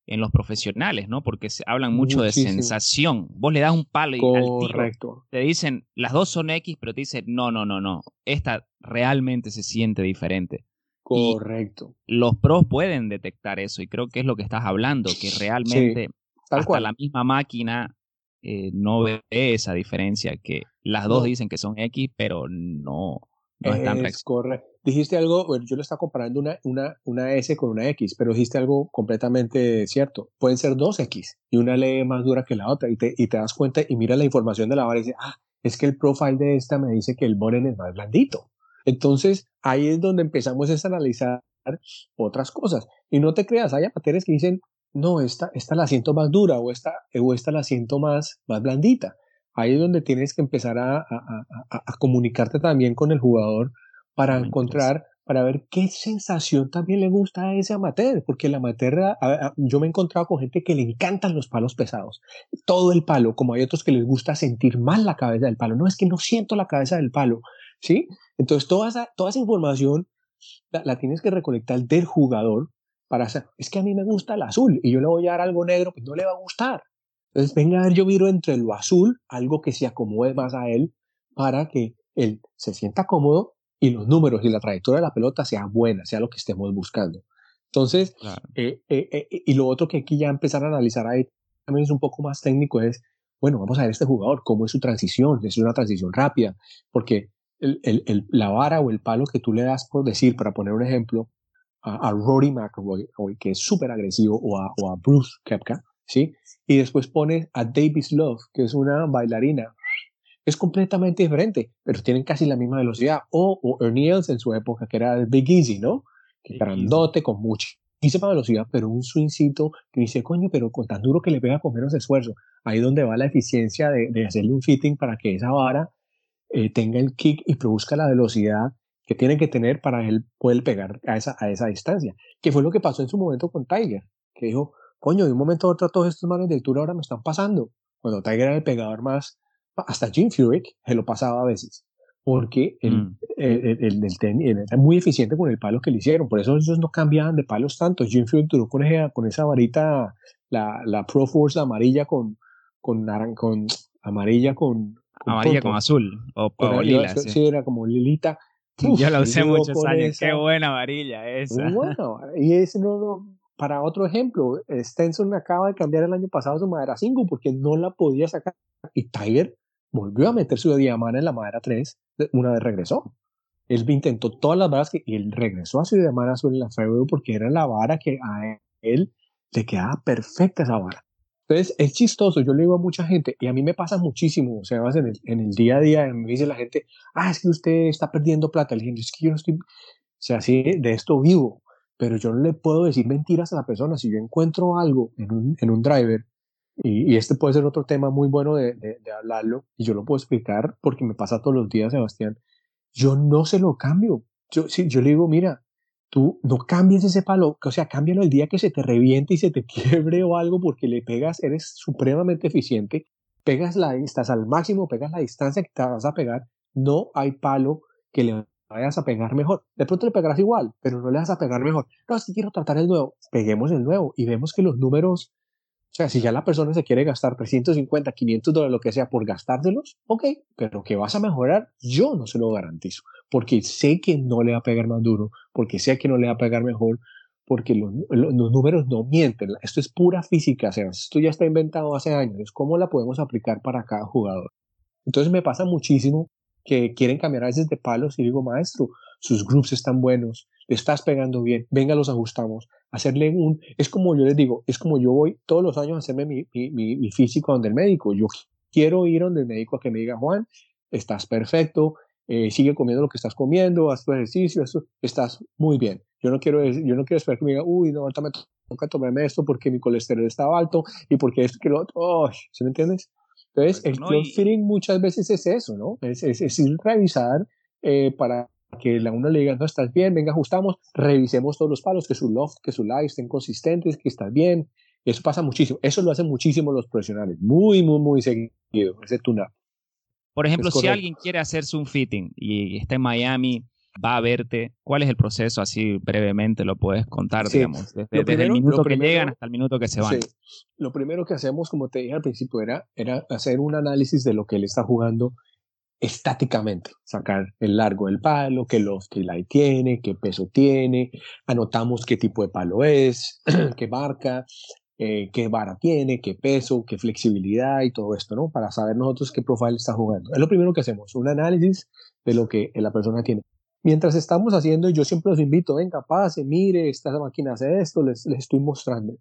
A: en los profesionales, ¿no? Porque se hablan mucho de sensación. Vos le das un palo y Correcto. te dicen, las dos son X, pero te dicen, no, no, no, no, esta realmente se siente diferente.
B: Correcto.
A: los pros pueden detectar eso y creo que es lo que estás hablando, que realmente hasta la misma máquina eh, no ve esa diferencia, que las dos dicen que son X, pero no, no están
B: es correcto. Dijiste algo, yo lo estaba comparando una, una, una S con una X, pero dijiste algo completamente cierto. Pueden ser dos X y una lee más dura que la otra y te, y te das cuenta y mira la información de la vara y dices, ah, es que el profile de esta me dice que el boren es más blandito. Entonces, ahí es donde empezamos a analizar otras cosas. Y no te creas, hay materias que dicen, no, esta, esta la siento más dura o esta, o esta la siento más, más blandita. Ahí es donde tienes que empezar a, a, comunicarte también con el jugador para encontrar, para ver qué sensación también le gusta a ese amateur, porque el amateur, yo me he encontrado con gente que le encantan los palos pesados, todo el palo, como hay otros que les gusta sentir más la cabeza del palo, no es que no siento la cabeza del palo, ¿sí? Entonces toda esa, toda esa información la, la tienes que recolectar del jugador para hacer, es que a mí me gusta el azul y yo le voy a dar algo negro, pues no le va a gustar. Entonces, venga a ver, yo miro entre lo azul, algo que se acomode más a él, para que él se sienta cómodo y los números y la trayectoria de la pelota sea buena, sea lo que estemos buscando. Entonces, eh, eh, eh, y lo otro que aquí ya empezar a analizar ahí también es un poco más técnico, es, bueno, vamos a ver este jugador, cómo es su transición, es una transición rápida, porque el, el, la vara o el palo que tú le das, por decir, para poner un ejemplo, a, Rory McIlroy, que es súper agresivo, o a, o a Bruce Kepka, ¿sí? Y después pones a Davis Love, que es una bailarina. Es completamente diferente, pero tienen casi la misma velocidad. O, o Ernie Els en su época, que era el Big Easy, ¿no? Que grandote, con muchísima velocidad, pero un swingcito que dice, coño, pero con tan duro que le pega con menos esfuerzo. Ahí donde va la eficiencia de, de hacerle un fitting para que esa vara eh, tenga el kick y produzca la velocidad que tiene que tener para él poder pegar a esa, a esa distancia. Que fue lo que pasó en su momento con Tiger, que dijo, coño, de un momento a otro todos estos manos de altura ahora me están pasando. Cuando Tiger era el pegador más, hasta Jim Furyk se lo pasaba a veces, porque el, mm. el, el, el, era muy eficiente con el palo que le hicieron, por eso ellos no cambiaban de palos tanto. Jim Furyk duró con, esa, con esa varita, la, la Pro Force amarilla con, con, con amarilla con,
A: amarilla con azul o,
B: o lila. Sí. era como lilita.
A: Yo la usé muchos años. Qué buena varilla esa.
B: Bueno, y ese no, para otro ejemplo, Stenson acaba de cambiar el año pasado su madera 5 porque no la podía sacar. Y Tiger volvió a meter su diamante en la madera 3 una vez regresó. Él intentó todas las varas que, y él regresó a su diamante en la Fairway porque era la vara que a él le quedaba perfecta esa vara. Entonces es chistoso, yo le digo a mucha gente, y a mí me pasa muchísimo, o sea, en el, en el día a día me dice la gente, ah, es que usted está perdiendo plata, le digo, es que yo no estoy, o sea, así de esto vivo, pero yo no le puedo decir mentiras a la persona. Si yo encuentro algo en un, en un driver, y, este puede ser otro tema muy bueno de, hablarlo, y yo lo puedo explicar porque me pasa todos los días, Sebastián, yo no se lo cambio. Yo, si, yo le digo, mira, tú no cambies ese palo, o sea, cámbialo el día que se te reviente y se te quiebre o algo porque le pegas, eres supremamente eficiente, pegas la, estás al máximo, pegas la distancia que te vas a pegar, no hay palo que le vayas a pegar mejor. De pronto le pegarás igual, pero no le vas a pegar mejor. No, es que quiero tratar el nuevo. Peguemos el nuevo y vemos que los números, sea, si ya la persona se quiere gastar 350, 500 dólares, lo que sea, por gastárselos, ok, pero que vas a mejorar, yo no se lo garantizo, porque sé que no le va a pegar más duro, porque sé que no le va a pegar mejor, porque los, los, números no mienten. Esto es pura física, Sebas. Esto ya está inventado hace años. ¿Cómo la podemos aplicar para cada jugador? Entonces me pasa muchísimo que quieren cambiar a veces de palos y digo, maestro, sus groups están buenos, le estás pegando bien, venga, los ajustamos. Hacerle un, es como yo les digo, es como yo voy todos los años a hacerme mi, mi, mi, físico donde el médico. Yo quiero ir donde el médico a que me diga, Juan, estás perfecto, eh, sigue comiendo lo que estás comiendo, haz tu ejercicio, estás muy bien. Yo no quiero, yo no quiero esperar que me diga, uy, no, ahorita me toca tomarme esto porque mi colesterol estaba alto y porque esto que lo otro, oh, ¿sí me entiendes? Entonces, el no, feeling muchas veces es eso, ¿no? Es, es, es ir revisar eh, para que la uno le diga, no, estás bien, venga, ajustamos, revisemos todos los palos, que su loft, que su live estén consistentes, que estás bien. Eso pasa muchísimo. Eso lo hacen muchísimo los profesionales. Muy, muy, muy seguido, ese tuna.
A: Por ejemplo, si alguien quiere hacerse un fitting y está en Miami, va a verte, ¿cuál es el proceso? Así brevemente lo puedes contar, digamos, desde, el minuto que llegan hasta el minuto que se van. Sí.
B: Lo primero que hacemos, como te dije al principio, era, era hacer un análisis de lo que él está jugando estáticamente, sacar el largo del palo, qué loft que light tiene, qué peso tiene, anotamos qué tipo de palo es, qué marca, eh, qué vara tiene, qué peso, qué flexibilidad y todo esto, ¿no? Para saber nosotros qué profile está jugando. Es lo primero que hacemos, un análisis de lo que la persona tiene. Mientras estamos haciendo, yo siempre los invito, venga, pase, mire, esta máquina hace esto, les, les estoy mostrando.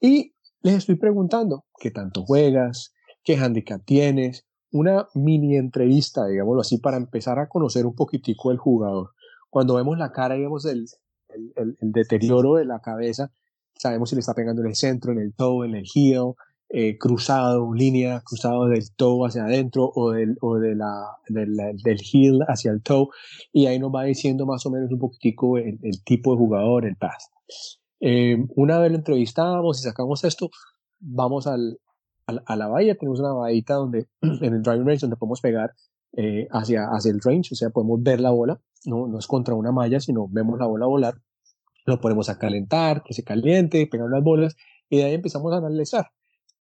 B: Y les estoy preguntando, ¿qué tanto juegas? ¿Qué handicap tienes? Una mini entrevista, digámoslo así, para empezar a conocer un poquitico el jugador. Cuando vemos la cara y vemos el, el, el, el deterioro de la cabeza, sabemos si le está pegando en el centro, en el toe, en el heel, eh, cruzado, línea, cruzado del toe hacia adentro o, del, o de la, del, del heel hacia el toe, y ahí nos va diciendo más o menos un poquitico el, el tipo de jugador, el pass. Eh, una vez lo entrevistamos y sacamos esto, vamos al, al, a la bahía, tenemos una bahita donde, en el driving range donde podemos pegar eh, hacia, hacia el range, o sea, podemos ver la bola, no, no es contra una malla, sino vemos la bola volar, lo ponemos a calentar, que se caliente, pegar las bolas, y de ahí empezamos a analizar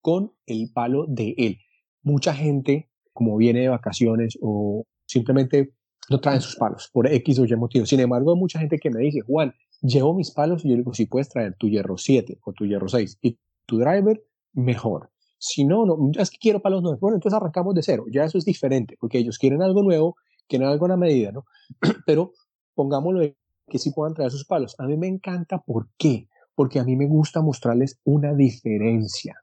B: con el palo de él. Mucha gente, como viene de vacaciones o simplemente no traen sus palos por X o Y motivo. Sin embargo, hay mucha gente que me dice, Juan, llevo mis palos y yo digo, si puedes traer tu hierro 7 o tu hierro 6 y tu driver, mejor. Si no, no, es que quiero palos nuevos. Bueno, entonces arrancamos de cero. Ya eso es diferente, porque ellos quieren algo nuevo, quieren algo a la medida, ¿no? Pero pongámoslo de que sí puedan traer sus palos. A mí me encanta, ¿por qué? Porque a mí me gusta mostrarles una diferencia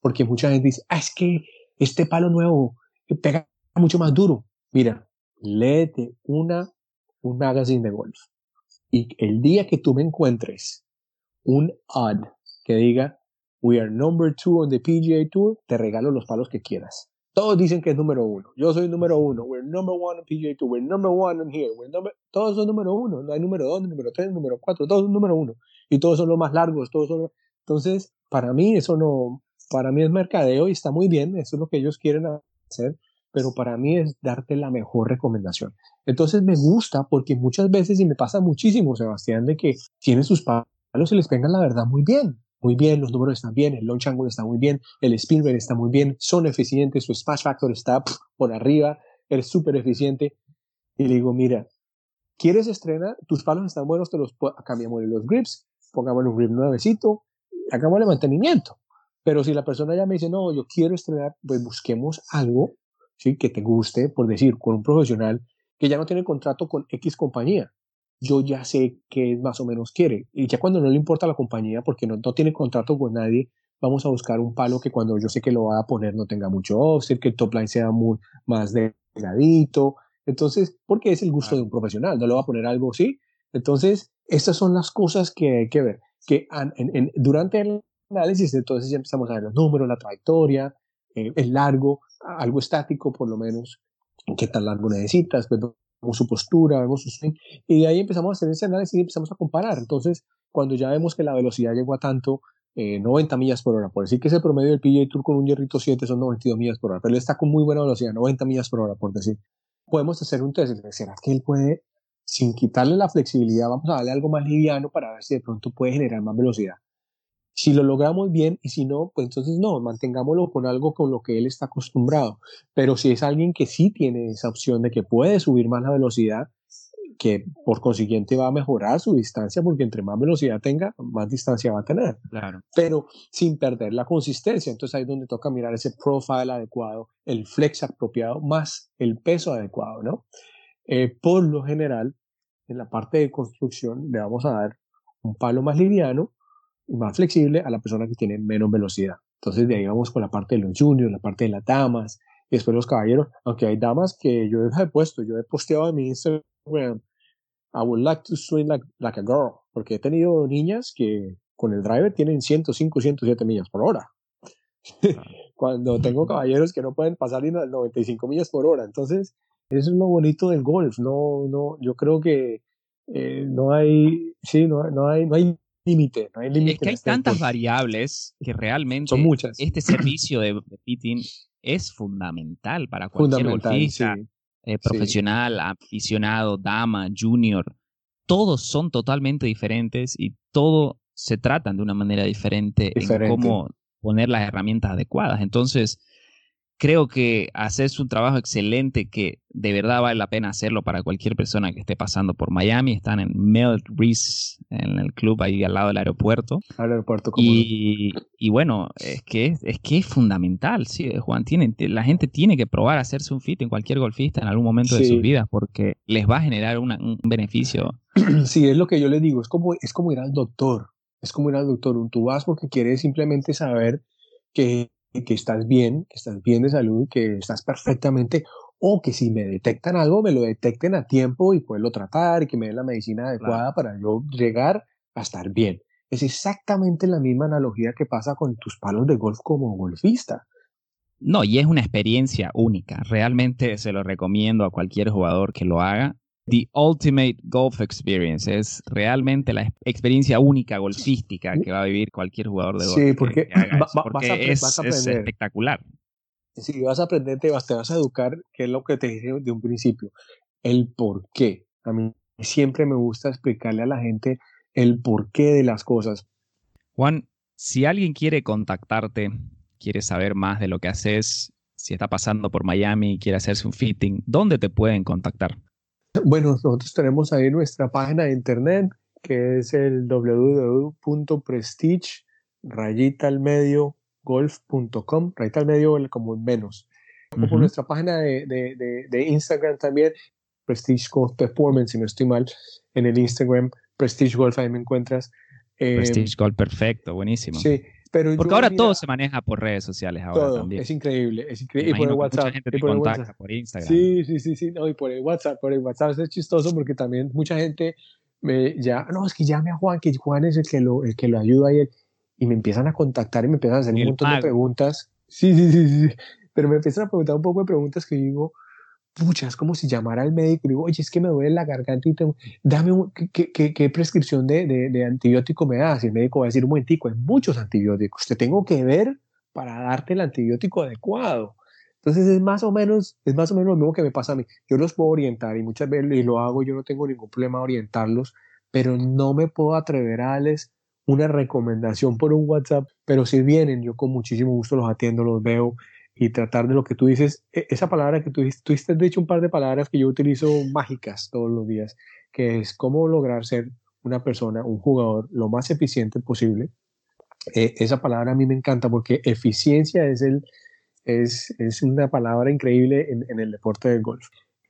B: porque mucha gente dice, ah, es que este palo nuevo pega mucho más duro. Mira, léete una, un magazine de golf. Y el día que tú me encuentres un ad que diga, we are number two on the PGA Tour, te regalo los palos que quieras. Todos dicen que es número uno. Yo soy número uno. We're number one on PGA Tour. We're number one on here. We're number... Todos son número uno. No hay número dos, número tres, número cuatro. Todos son número uno. Y todos son los más largos. Todos son... Entonces, para mí eso no, para mí es mercadeo y está muy bien, eso es lo que ellos quieren hacer, pero para mí es darte la mejor recomendación. Entonces me gusta porque muchas veces, y me pasa muchísimo, Sebastián, de que tienen sus palos y les pegan la verdad muy bien. Muy bien, los números están bien, el launch angle está muy bien, el spin rate está muy bien, son eficientes, su smash factor está por arriba, eres súper eficiente. Y le digo, mira, ¿quieres estrenar? Tus palos están buenos, te los cambiamos los grips, pongamos un grip nuevecito, hagamos el mantenimiento. Pero si la persona ya me dice, no, yo quiero estrenar, pues busquemos algo ¿sí? que te guste, por decir, con un profesional que ya no tiene contrato con X compañía. Yo ya sé qué más o menos quiere. Y ya cuando no le importa la compañía, porque no, no tiene contrato con nadie, vamos a buscar un palo que cuando yo sé que lo va a poner no tenga mucho offset, que el top line sea muy, más delgadito. Entonces, porque es el gusto de un profesional, no le va a poner algo así. Entonces, estas son las cosas que hay que ver. Que en, en, durante el análisis, entonces ya empezamos a ver los números, la trayectoria, eh, el largo, algo estático por lo menos, qué tan largo necesitas, vemos su postura, vemos su swing, y de ahí empezamos a hacer ese análisis y empezamos a comparar. Entonces, cuando ya vemos que la velocidad llegó a tanto, 90 eh, millas por hora, por decir que ese promedio del PGA Tour con un hierrito 7 son 92 millas por hora, pero él está con muy buena velocidad, 90 millas por hora, por decir. Podemos hacer un test, ¿será que él puede sin quitarle la flexibilidad, vamos a darle algo más liviano para ver si de pronto puede generar más velocidad. Si lo logramos bien y si no, pues entonces no, mantengámoslo con algo con lo que él está acostumbrado. Pero si es alguien que sí tiene esa opción de que puede subir más la velocidad, que por consiguiente va a mejorar su distancia porque entre más velocidad tenga, más distancia va a tener.
A: Claro.
B: Pero sin perder la consistencia. Entonces ahí es donde toca mirar ese profile adecuado, el flex apropiado más el peso adecuado, ¿no? Eh, por lo general, en la parte de construcción le vamos a dar un palo más liviano y más flexible a la persona que tiene menos velocidad. Entonces de ahí vamos con la parte de los juniors, la parte de las damas y después los caballeros, aunque hay damas que yo he puesto, yo he posteado en mi Instagram I would like to swing like, like a girl, porque he tenido niñas que con el driver tienen 105, 107 millas por hora. Cuando tengo caballeros que no pueden pasar ni 95 millas por hora. Entonces, eso es lo bonito del golf. No, no, yo creo que eh, no hay, sí, no, no hay, no hay límite. No hay límite
A: es que hay tantas variables que realmente
B: Son muchas.
A: este servicio de, de pitting es fundamental para cualquier
B: Fundamental,
A: golfista.
B: sí.
A: eh, profesional, aficionado, dama, junior, todos son totalmente diferentes y todo se tratan de una manera diferente,
B: Diferente.
A: en cómo poner las herramientas adecuadas. Entonces, creo que haces un trabajo excelente que de verdad vale la pena hacerlo para cualquier persona que esté pasando por Miami. Están en Mel Reese, en el club ahí al lado del aeropuerto.
B: Al aeropuerto como
A: Y, y bueno, es que es, es que es fundamental, sí, Juan. Tiene, la gente tiene que probar a hacerse un fit en cualquier golfista en algún momento de
B: Sí.
A: sus vidas porque les va a generar una- un beneficio.
B: Sí, es lo que yo les digo, es como, es como ir al doctor, es como ir al doctor, tú vas porque quieres simplemente saber que, que estás bien, que estás bien de salud, que estás perfectamente, o que si me detectan algo, me lo detecten a tiempo y poderlo tratar y que me den la medicina adecuada para yo llegar a estar bien. Es exactamente la misma analogía que pasa con tus palos de golf como golfista.
A: No, y es una experiencia única. Realmente se lo recomiendo a cualquier jugador que lo haga. The Ultimate Golf Experience es realmente la ex- experiencia única golfística que va a vivir cualquier jugador de golf.
B: Sí,
A: que-
B: porque
A: que haga
B: va-
A: eso,
B: va-
A: porque
B: vas a
A: es,
B: vas a
A: es espectacular.
B: Si vas a aprender, te vas, te vas a educar, que es lo que te dije de un principio, el por qué. A mí siempre me gusta explicarle a la gente el porqué de las cosas.
A: Juan, si alguien quiere contactarte, quiere saber más de lo que haces, si está pasando por Miami y quiere hacerse un fitting, ¿dónde te pueden contactar?
B: Bueno, nosotros tenemos ahí nuestra página de internet, que es el www.prestige rayita al medio golf.com, rayita al medio como en menos. Por nuestra página de, de, de, de Instagram también, Prestige Golf Performance, si no estoy mal, en el Instagram, Prestige Golf, ahí me encuentras. Eh,
A: Prestige Gold, perfecto, buenísimo.
B: Sí, pero
A: Porque
B: yo,
A: ahora
B: mira,
A: todo se maneja por redes sociales ahora
B: todo,
A: también.
B: es increíble, es increíble. Y por el WhatsApp.
A: mucha gente
B: y
A: te
B: por el
A: contacta
B: WhatsApp.
A: por Instagram.
B: Sí, sí, sí, sí, no, y por el WhatsApp, por el WhatsApp es chistoso porque también mucha gente me ya, no, es que llame a Juan, que Juan es el que lo, el que lo ayuda y, él, y me empiezan a contactar y me empiezan a hacer
A: Y
B: un
A: el
B: montón de preguntas. Sí, sí, sí, sí. pero me empiezan a preguntar un poco de preguntas que digo, pucha, es como si llamara al médico y digo, oye, es que me duele la garganta y tengo, dame un, ¿qué, qué- qué, prescripción de, de, de antibiótico me das? Y el médico va a decir, un momentico, hay muchos antibióticos, te tengo que ver para darte el antibiótico adecuado. Entonces es más o menos, es más o menos lo mismo que me pasa a mí. Yo los puedo orientar y muchas veces y lo hago, yo no tengo ningún problema orientarlos, pero no me puedo atrever a darles una recomendación por un WhatsApp, pero si vienen, yo con muchísimo gusto los atiendo, los veo y tratar de lo que tú dices, e- esa palabra que tú dices, tú has dicho un par de palabras que yo utilizo mágicas todos los días, que es cómo lograr ser una persona, un jugador, lo más eficiente posible. Eh, esa palabra a mí me encanta porque eficiencia es, el, es, es una palabra increíble en, en el deporte del golf.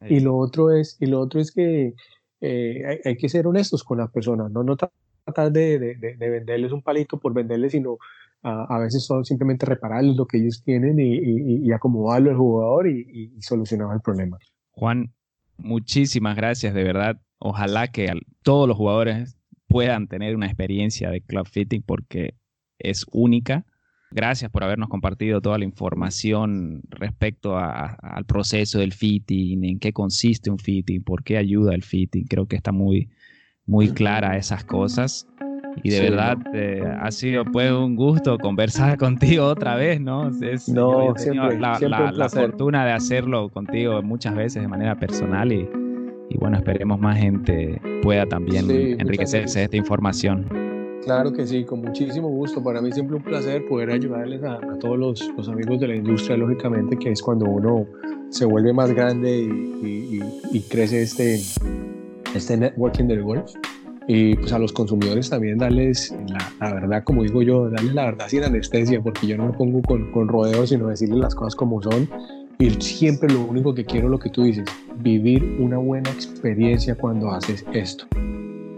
B: Y lo otro es, y lo otro es que eh, hay, hay que ser honestos con las personas, no, no tratar de, de, de- de venderles un palito por venderles, sino a, veces son simplemente repararles lo que ellos tienen y, acomodarlo al jugador y, solucionar el problema.
A: Juan, muchísimas gracias, de verdad. Ojalá que todos los jugadores puedan tener una experiencia de club fitting porque es única. Gracias por habernos compartido toda la información respecto al proceso del fitting, en qué consiste un fitting, por qué ayuda el fitting. Creo que está muy, muy clara esas cosas. Y de
B: Sí,
A: verdad eh, ha sido pues un gusto conversar contigo otra vez, ¿no? Es-
B: No, siempre,
A: la,
B: siempre
A: la- la fortuna de hacerlo contigo muchas veces de manera personal y,
D: y bueno, esperemos más gente pueda también enriquecerse de esta información.
B: Claro que sí, con muchísimo gusto. Para mí siempre un placer poder ayudarles a, todos los, los, amigos de la industria, lógicamente, que es cuando uno se vuelve más grande y, y, crece este, este networking del golf. Y pues a los consumidores también darles la, la, verdad, como digo yo, darles la verdad sin anestesia, porque yo no me pongo con, con rodeos, sino decirles las cosas como son. Y siempre lo único que quiero, lo que tú dices, vivir una buena experiencia cuando haces esto.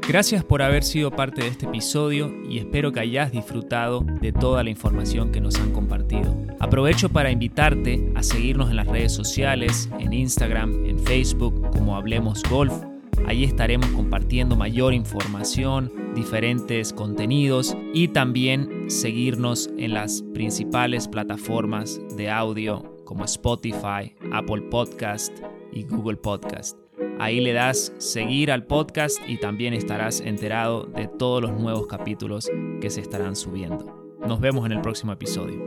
A: Gracias por haber sido parte de este episodio y espero que hayas disfrutado de toda la información que nos han compartido. Aprovecho para invitarte a seguirnos en las redes sociales, en Instagram, en Facebook como Hablemos Golf. Allí estaremos compartiendo mayor información, diferentes contenidos y también seguirnos en las principales plataformas de audio como Spotify, Apple Podcast y Google Podcast. Ahí le das seguir al podcast y también estarás enterado de todos los nuevos capítulos que se estarán subiendo. Nos vemos en el próximo episodio.